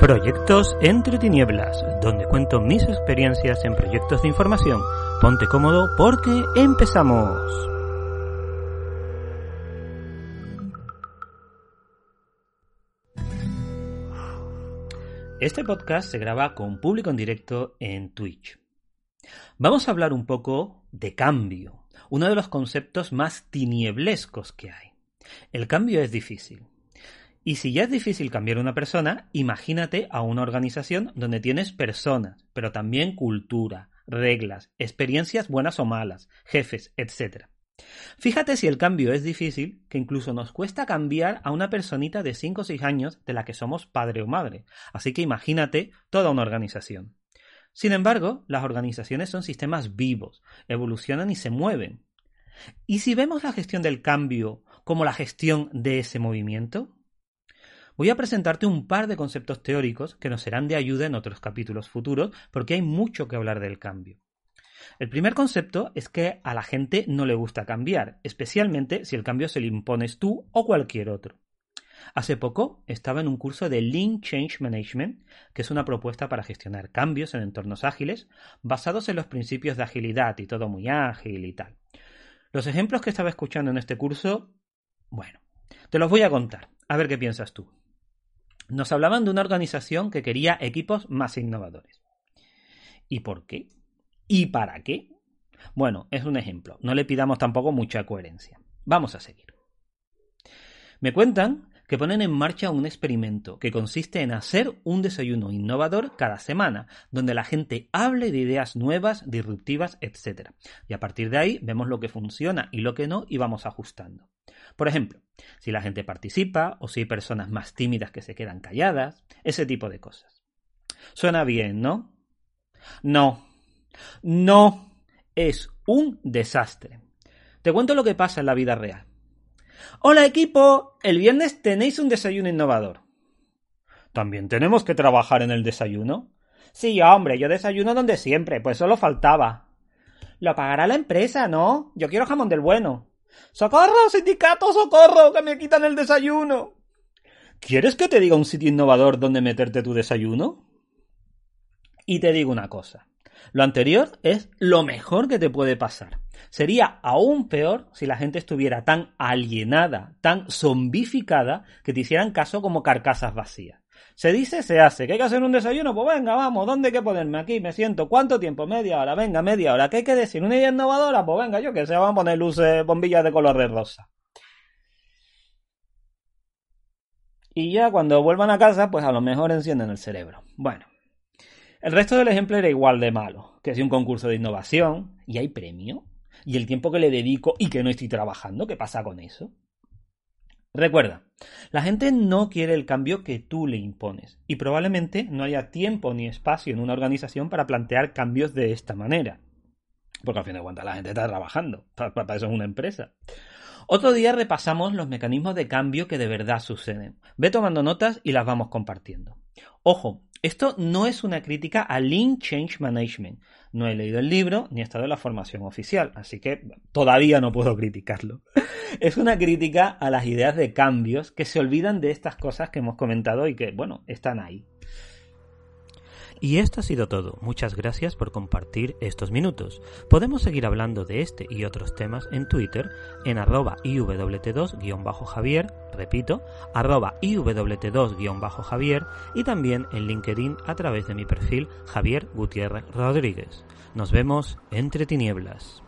Proyectos entre tinieblas, donde cuento mis experiencias en proyectos de información. Ponte cómodo porque empezamos. Este podcast se graba con público en directo en Twitch. Vamos a hablar un poco de cambio, uno de los conceptos más tinieblescos que hay. El cambio es difícil. Y si ya es difícil cambiar una persona, imagínate a una organización donde tienes personas, pero también cultura, reglas, experiencias buenas o malas, jefes, etc. Fíjate si el cambio es difícil, que incluso nos cuesta cambiar a una personita de 5 o 6 años de la que somos padre o madre. Así que imagínate toda una organización. Sin embargo, las organizaciones son sistemas vivos, evolucionan y se mueven. ¿Y si vemos la gestión del cambio como la gestión de ese movimiento? Voy a presentarte un par de conceptos teóricos que nos serán de ayuda en otros capítulos futuros porque hay mucho que hablar del cambio. El primer concepto es que a la gente no le gusta cambiar, especialmente si el cambio se le impones tú o cualquier otro. Hace poco estaba en un curso de Lean Change Management, que es una propuesta para gestionar cambios en entornos ágiles, basados en los principios de agilidad y todo muy ágil y tal. Los ejemplos que estaba escuchando en este curso, bueno, te los voy a contar, a ver qué piensas tú. Nos hablaban de una organización que quería equipos más innovadores. ¿Y por qué? ¿Y para qué? Bueno, es un ejemplo. No le pidamos tampoco mucha coherencia. Vamos a seguir. Me cuentan que ponen en marcha un experimento que consiste en hacer un desayuno innovador cada semana, donde la gente hable de ideas nuevas, disruptivas, etc. Y a partir de ahí vemos lo que funciona y lo que no y vamos ajustando. Por ejemplo, si la gente participa o si hay personas más tímidas que se quedan calladas, ese tipo de cosas. Suena bien, ¿no? No. No. Es un desastre. Te cuento lo que pasa en la vida real. Hola equipo, el viernes tenéis un desayuno innovador. ¿También tenemos que trabajar en el desayuno? Sí, hombre, yo desayuno donde siempre, pues solo faltaba. Lo pagará la empresa, ¿no? Yo quiero jamón del bueno. ¡Socorro, sindicato, socorro! ¡Que me quitan el desayuno! ¿Quieres que te diga un sitio innovador donde meterte tu desayuno? Y te digo una cosa. Lo anterior es lo mejor que te puede pasar. Sería aún peor si la gente estuviera tan alienada, tan zombificada, que te hicieran caso como carcasas vacías. Se dice, se hace. ¿Que hay que hacer un desayuno? Pues venga, vamos. ¿Dónde hay que ponerme? Aquí me siento. ¿Cuánto tiempo? Media hora. Venga, media hora. ¿Qué hay que decir? ¿Una idea innovadora? Pues venga, yo que sé, vamos a poner luces, bombillas de color de rosa. Y ya cuando vuelvan a casa, pues a lo mejor encienden el cerebro. Bueno. El resto del ejemplo era igual de malo. Que es un concurso de innovación y hay premio. Y el tiempo que le dedico y que no estoy trabajando, ¿qué pasa con eso? Recuerda, la gente no quiere el cambio que tú le impones y probablemente no haya tiempo ni espacio en una organización para plantear cambios de esta manera. Porque al fin de cuentas la gente está trabajando, para eso es una empresa. Otro día repasamos los mecanismos de cambio que de verdad suceden. Ve tomando notas y las vamos compartiendo. Ojo, esto no es una crítica al Lean Change Management. No he leído el libro ni he estado en la formación oficial, así que todavía no puedo criticarlo. Es una crítica a las ideas de cambios que se olvidan de estas cosas que hemos comentado y que, bueno, están ahí. Y esto ha sido todo. Muchas gracias por compartir estos minutos. Podemos seguir hablando de este y otros temas en Twitter en arroba iwt2-javier, repito, arroba iwt2-javier y también en LinkedIn a través de mi perfil Javier Gutiérrez Rodríguez. Nos vemos entre tinieblas.